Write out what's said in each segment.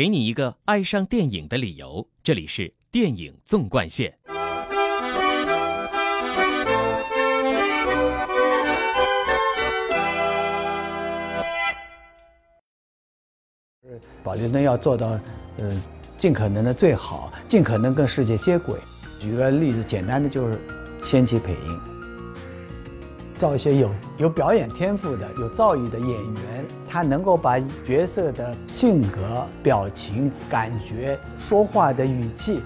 给你一个爱上电影的理由。这里是电影纵贯线。宝莲灯要做到，呃，尽可能的最好，尽可能跟世界接轨。举个例子，简单的就是先期配音，找一些有有表演天赋的、有造诣的演员，他能够把角色的性格、表情、感觉、说话的语气，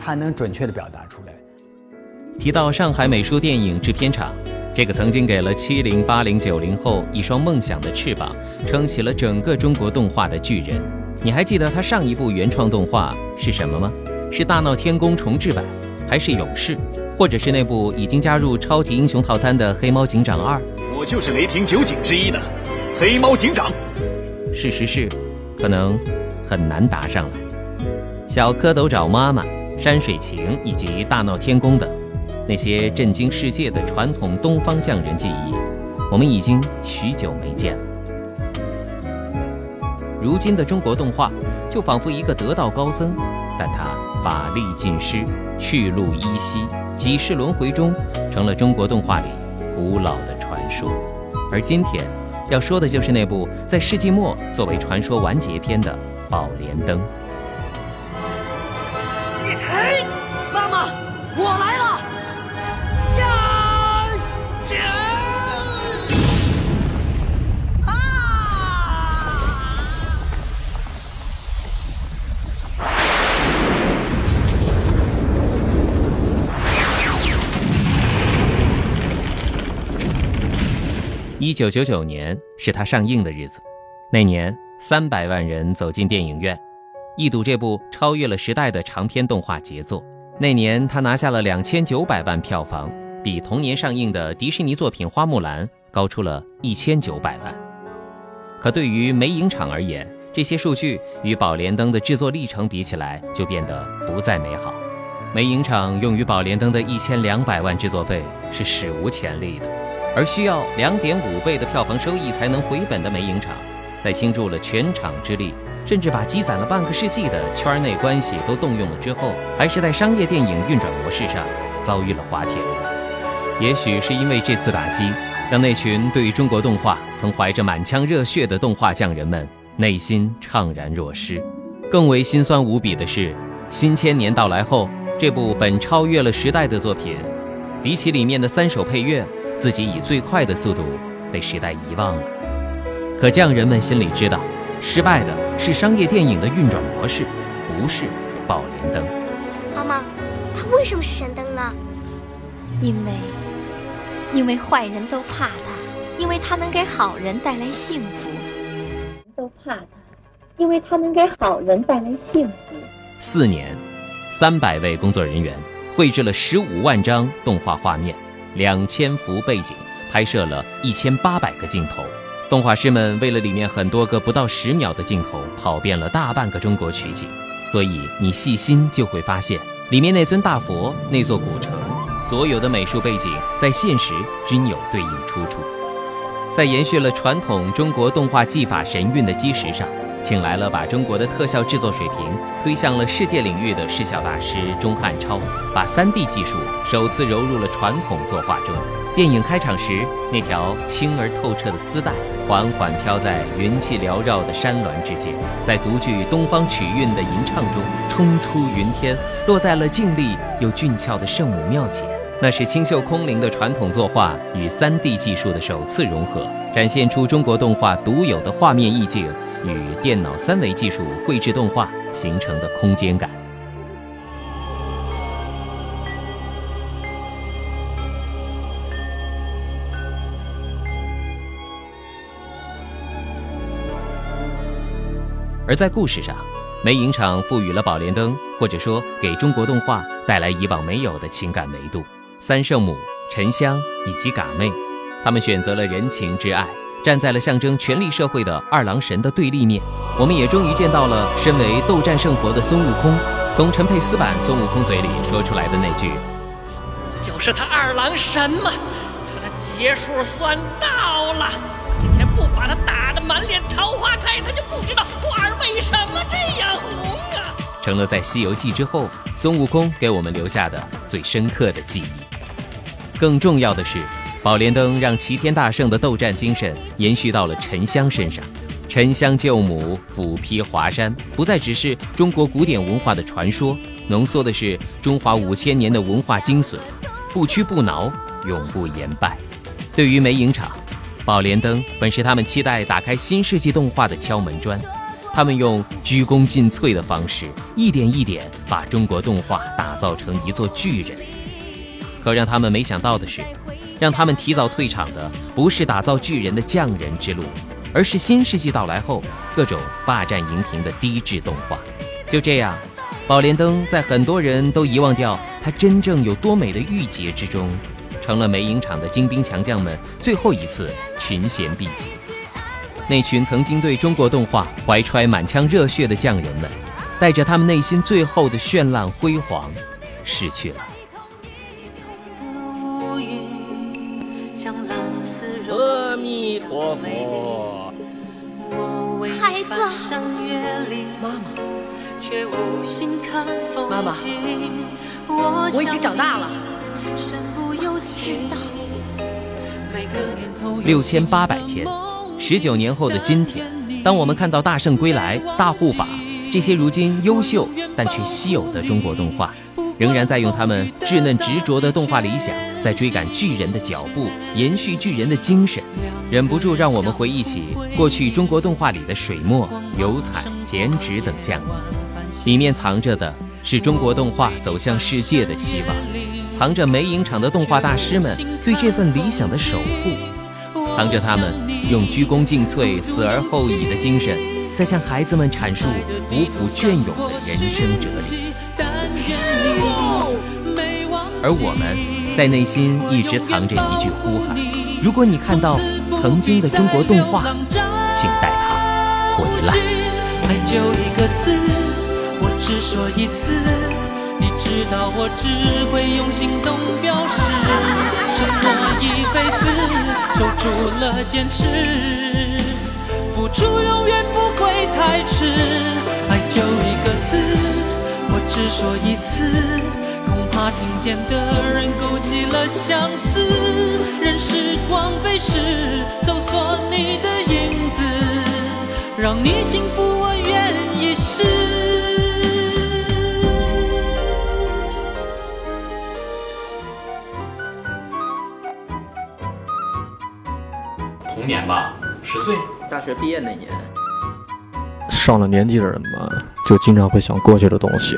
他能准确的表达出来。提到上海美术电影制片厂，这个曾经给了七零、八零、九零后一双梦想的翅膀，撑起了整个中国动画的巨人。你还记得他上一部原创动画是什么吗？是《大闹天宫》重制版。还是勇士，或者是那部已经加入超级英雄套餐的《黑猫警长二》。我就是雷霆九警之一的黑猫警长。事实是，可能很难答上来。小蝌蚪找妈妈、山水情以及大闹天宫等那些震惊世界的传统东方匠人技艺，我们已经许久没见了。如今的中国动画，就仿佛一个得道高僧，但他法力尽失。去路依稀，几世轮回中，成了中国动画里古老的传说。而今天要说的就是那部在世纪末作为传说完结篇的《宝莲灯》。一九九九年是他上映的日子，那年三百万人走进电影院，一睹这部超越了时代的长篇动画杰作。那年他拿下了两千九百万票房，比同年上映的迪士尼作品《花木兰》高出了一千九百万。可对于美影厂而言，这些数据与《宝莲灯》的制作历程比起来，就变得不再美好。美影厂用于《宝莲灯》的一千两百万制作费是史无前例的。而需要两点五倍的票房收益才能回本的美影厂，在倾注了全场之力，甚至把积攒了半个世纪的圈内关系都动用了之后，还是在商业电影运转模式上遭遇了滑铁卢。也许是因为这次打击，让那群对于中国动画曾怀着满腔热血的动画匠人们内心怅然若失。更为心酸无比的是，新千年到来后，这部本超越了时代的作品，比起里面的三首配乐。自己以最快的速度被时代遗忘了，可匠人们心里知道，失败的是商业电影的运转模式，不是宝莲灯。妈妈，它为什么是神灯呢？因为，因为坏人都怕它，因为它能给好人带来幸福。都怕它，因为它能给好人带来幸福。四年，三百位工作人员绘制了十五万张动画画面。两千幅背景拍摄了一千八百个镜头，动画师们为了里面很多个不到十秒的镜头，跑遍了大半个中国取景。所以你细心就会发现，里面那尊大佛、那座古城，所有的美术背景在现实均有对应出处。在延续了传统中国动画技法神韵的基石上。请来了把中国的特效制作水平推向了世界领域的视效大师钟汉超，把 3D 技术首次融入了传统作画中。电影开场时，那条清而透彻的丝带缓缓飘在云气缭绕的山峦之间，在独具东方曲韵的吟唱中冲出云天，落在了静丽又俊俏的圣母庙前。那是清秀空灵的传统作画与 3D 技术的首次融合，展现出中国动画独有的画面意境。与电脑三维技术绘制动画形成的空间感。而在故事上，梅影厂赋予了《宝莲灯》，或者说给中国动画带来以往没有的情感维度。三圣母、沉香以及嘎妹，他们选择了人情之爱。站在了象征权力社会的二郎神的对立面，我们也终于见到了身为斗战胜佛的孙悟空，从陈佩斯版孙悟空嘴里说出来的那句：“不就是他二郎神吗？他的劫数算到了，今天不把他打得满脸桃花开，他就不知道花儿为什么这样红啊！成了在《西游记》之后孙悟空给我们留下的最深刻的记忆。更重要的是，宝莲灯让齐天大圣的斗战精神延续到了沉香身上。沉香救母，斧劈华山，不再只是中国古典文化的传说，浓缩的是中华五千年的文化精髓，不屈不挠，永不言败。对于美影厂，宝莲灯本是他们期待打开新世纪动画的敲门砖，他们用鞠躬尽瘁的方式，一点一点把中国动画打造成一座巨人。可让他们没想到的是，让他们提早退场的不是打造巨人的匠人之路。而是新世纪到来后，各种霸占荧屏的低质动画。就这样，宝莲灯在很多人都遗忘掉它真正有多美的玉洁之中，成了美影厂的精兵强将们最后一次群贤毕集。那群曾经对中国动画怀揣满腔热血的匠人们，带着他们内心最后的绚烂辉煌，逝去了。佛。孩子，妈妈，妈妈，我已经长大了。知道。六千八百天，十九年后的今天，当我们看到大圣归来、大护法这些如今优秀但却稀有的中国动画。仍然在用他们稚嫩执着的动画理想，在追赶巨人的脚步，延续巨人的精神，忍不住让我们回忆起过去中国动画里的水墨、油彩、剪纸等匠艺，里面藏着的是中国动画走向世界的希望，藏着美影厂的动画大师们对这份理想的守护，藏着他们用鞠躬尽瘁、死而后已的精神，在向孩子们阐述古朴隽永的人生哲理。而我们在内心一直藏着一句呼喊：如果你看到曾经的中国动画，请带它回来。爱就一个字，我只说一次，你知道我只会用行动表示。沉默一辈子，守住了坚持，付出永远不会太迟。爱就一个字，我只说一次。恐怕听见的人勾起了相思，任时光飞逝，搜索你的影子，让你幸福，我愿意试。童年吧，十岁，大学毕业那年，上了年纪的人嘛，就经常会想过去的东西。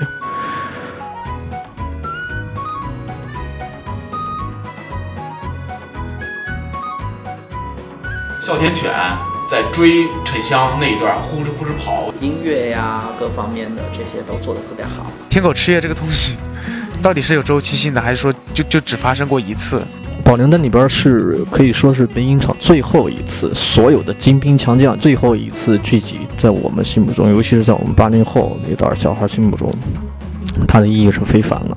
哮天犬在追沉香那一段，呼哧呼哧跑，音乐呀，各方面的这些都做得特别好。天狗吃叶这个东西，到底是有周期性的，还是说就就只发生过一次？宝莲灯里边是可以说是北影厂最后一次，所有的精兵强将最后一次聚集，在我们心目中，尤其是在我们八零后那段小孩心目中，它的意义是非凡的。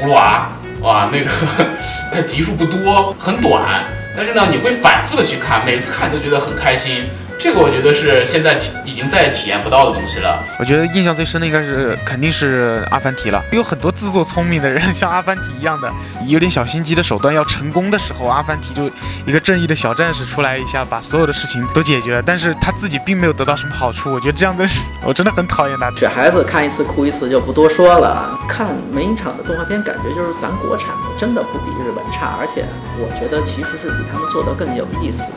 葫芦娃。哇，那个 它集数不多，很短，但是呢，你会反复的去看，每次看都觉得很开心。这个我觉得是现在体已经再也体验不到的东西了。我觉得印象最深的应该是肯定是阿凡提了。有很多自作聪明的人，像阿凡提一样的，有点小心机的手段要成功的时候，阿凡提就一个正义的小战士出来一下，把所有的事情都解决了。但是他自己并没有得到什么好处。我觉得这样的，我真的很讨厌他。雪孩子看一次哭一次就不多说了。看梅影厂的动画片，感觉就是咱国产的真的不比日本差，而且我觉得其实是比他们做的更有意思的。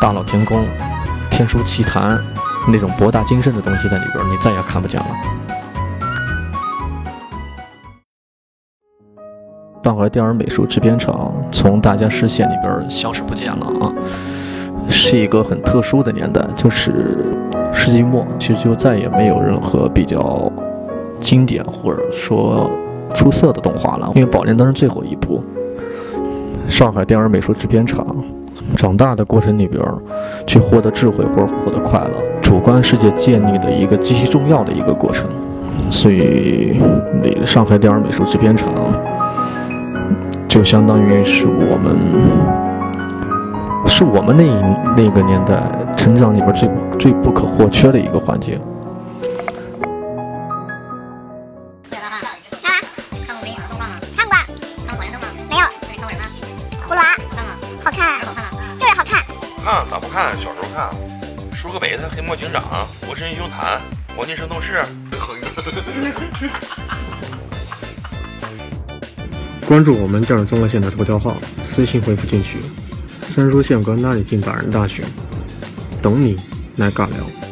大闹天宫。天书奇谭那种博大精深的东西在里边，你再也看不见了。上海电影美术制片厂从大家视线里边消失不见了啊，是一个很特殊的年代，就是世纪末，其实就再也没有任何比较经典或者说出色的动画了，因为《宝莲灯》是最后一部。上海电影美术制片厂。长大的过程里边，去获得智慧或者获得快乐，主观世界建立的一个极其重要的一个过程。所以，那个上海电影美术制片厂就相当于是我们，是我们那一那个年代成长里边最最不可或缺的一个环节。舒克贝斯、黑猫警长、我是英雄坛、黄金圣斗士。关注我们这儿综合线的头条号，私信回复进去。三叔宪哥那里进百人大选，等你来尬聊。